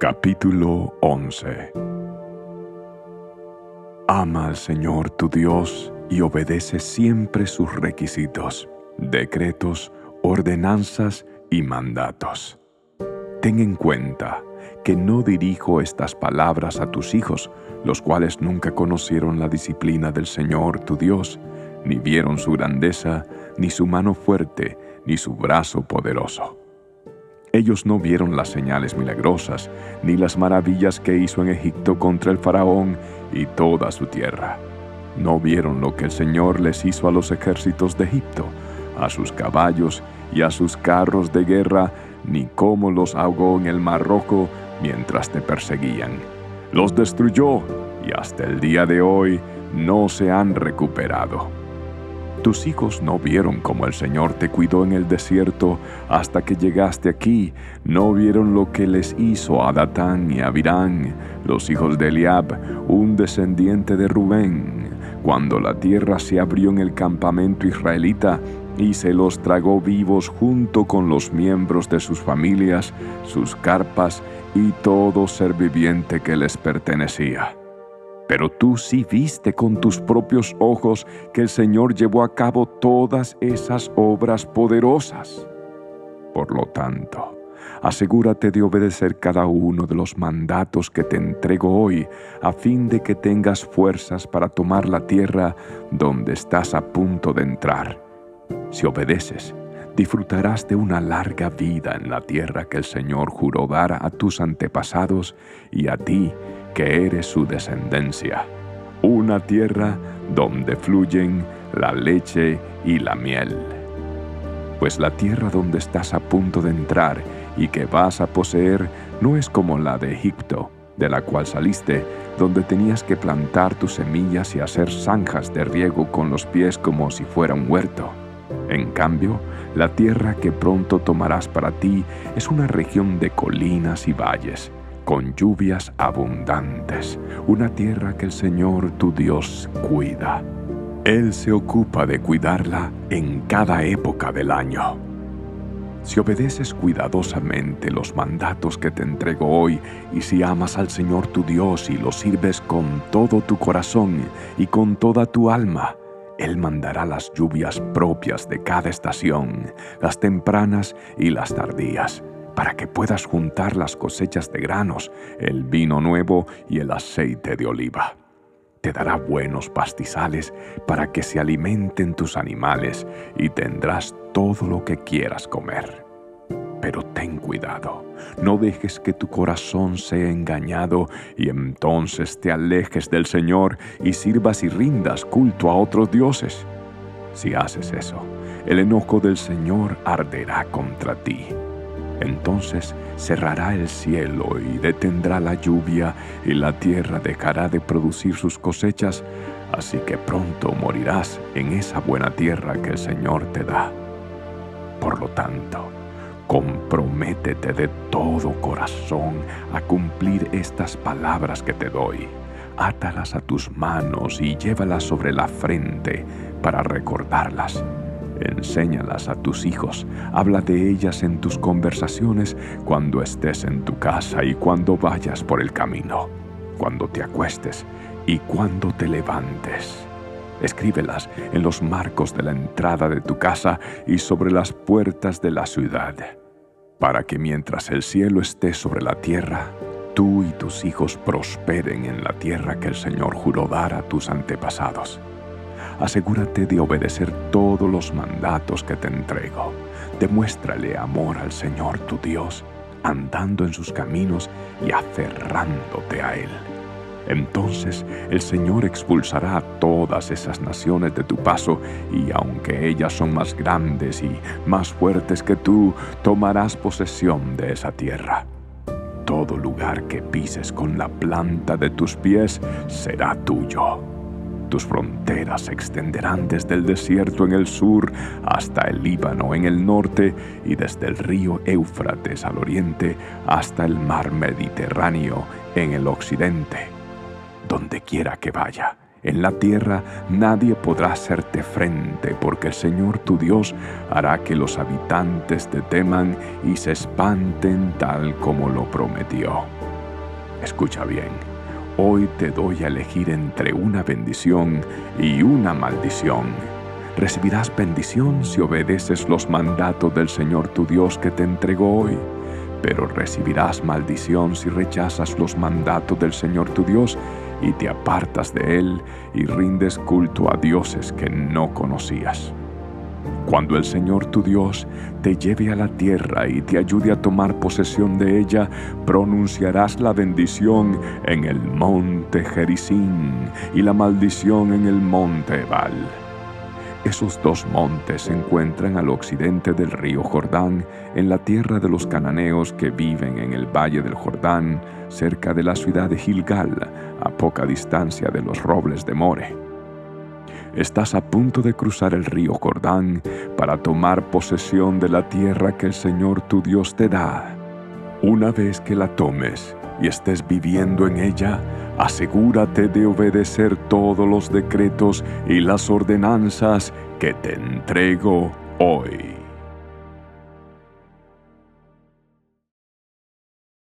Capítulo 11 Ama al Señor tu Dios y obedece siempre sus requisitos, decretos, ordenanzas y mandatos. Ten en cuenta que no dirijo estas palabras a tus hijos, los cuales nunca conocieron la disciplina del Señor tu Dios, ni vieron su grandeza, ni su mano fuerte, ni su brazo poderoso ellos no vieron las señales milagrosas, ni las maravillas que hizo en Egipto contra el faraón y toda su tierra. No vieron lo que el Señor les hizo a los ejércitos de Egipto, a sus caballos y a sus carros de guerra, ni cómo los ahogó en el mar rojo mientras te perseguían. Los destruyó y hasta el día de hoy no se han recuperado. Tus hijos no vieron cómo el Señor te cuidó en el desierto hasta que llegaste aquí. No vieron lo que les hizo a Datán y a Abirán, los hijos de Eliab, un descendiente de Rubén, cuando la tierra se abrió en el campamento israelita y se los tragó vivos junto con los miembros de sus familias, sus carpas y todo ser viviente que les pertenecía. Pero tú sí viste con tus propios ojos que el Señor llevó a cabo todas esas obras poderosas. Por lo tanto, asegúrate de obedecer cada uno de los mandatos que te entrego hoy, a fin de que tengas fuerzas para tomar la tierra donde estás a punto de entrar. Si obedeces, disfrutarás de una larga vida en la tierra que el Señor juró dar a tus antepasados y a ti que eres su descendencia, una tierra donde fluyen la leche y la miel. Pues la tierra donde estás a punto de entrar y que vas a poseer no es como la de Egipto, de la cual saliste, donde tenías que plantar tus semillas y hacer zanjas de riego con los pies como si fuera un huerto. En cambio, la tierra que pronto tomarás para ti es una región de colinas y valles, con lluvias abundantes, una tierra que el Señor tu Dios cuida. Él se ocupa de cuidarla en cada época del año. Si obedeces cuidadosamente los mandatos que te entrego hoy, y si amas al Señor tu Dios y lo sirves con todo tu corazón y con toda tu alma, Él mandará las lluvias propias de cada estación, las tempranas y las tardías para que puedas juntar las cosechas de granos, el vino nuevo y el aceite de oliva. Te dará buenos pastizales para que se alimenten tus animales y tendrás todo lo que quieras comer. Pero ten cuidado, no dejes que tu corazón sea engañado y entonces te alejes del Señor y sirvas y rindas culto a otros dioses. Si haces eso, el enojo del Señor arderá contra ti entonces cerrará el cielo y detendrá la lluvia y la tierra dejará de producir sus cosechas, así que pronto morirás en esa buena tierra que el Señor te da. Por lo tanto, comprométete de todo corazón a cumplir estas palabras que te doy. Átalas a tus manos y llévalas sobre la frente para recordarlas Enséñalas a tus hijos, habla de ellas en tus conversaciones cuando estés en tu casa y cuando vayas por el camino, cuando te acuestes y cuando te levantes. Escríbelas en los marcos de la entrada de tu casa y sobre las puertas de la ciudad, para que mientras el cielo esté sobre la tierra, tú y tus hijos prosperen en la tierra que el Señor juró dar a tus antepasados asegúrate de obedecer todos los mandatos que te entrego. Demuéstrale amor al Señor tu Dios, andando en sus caminos y aferrándote a Él. Entonces el Señor expulsará a todas esas naciones de tu paso y aunque ellas son más grandes y más fuertes que tú, tomarás posesión de esa tierra. Todo lugar que pises con la planta de tus pies será tuyo. Tus fronteras se extenderán desde el desierto en el sur hasta el Líbano en el norte y desde el río Éufrates al oriente hasta el mar Mediterráneo en el occidente. Donde quiera que vaya, en la tierra nadie podrá hacerte frente porque el Señor tu Dios hará que los habitantes te teman y se espanten tal como lo prometió. Escucha bien, hoy te doy a elegir entre una bendición y una maldición. Recibirás bendición si obedeces los mandatos del Señor tu Dios que te entregó hoy, pero recibirás maldición si rechazas los mandatos del Señor tu Dios y te apartas de Él y rindes culto a dioses que no conocías. Cuando el Señor tu Dios te lleve a la tierra y te ayude a tomar posesión de ella, pronunciarás la bendición en el monte Jericín y la maldición en el monte Ebal. Esos dos montes se encuentran al occidente del río Jordán, en la tierra de los cananeos que viven en el valle del Jordán, cerca de la ciudad de Gilgal, a poca distancia de los robles de More. Estás a punto de cruzar el río Jordán para tomar posesión de la tierra que el Señor tu Dios te da. Una vez que la tomes y estés viviendo en ella, asegúrate de obedecer todos los decretos y las ordenanzas que te entrego hoy.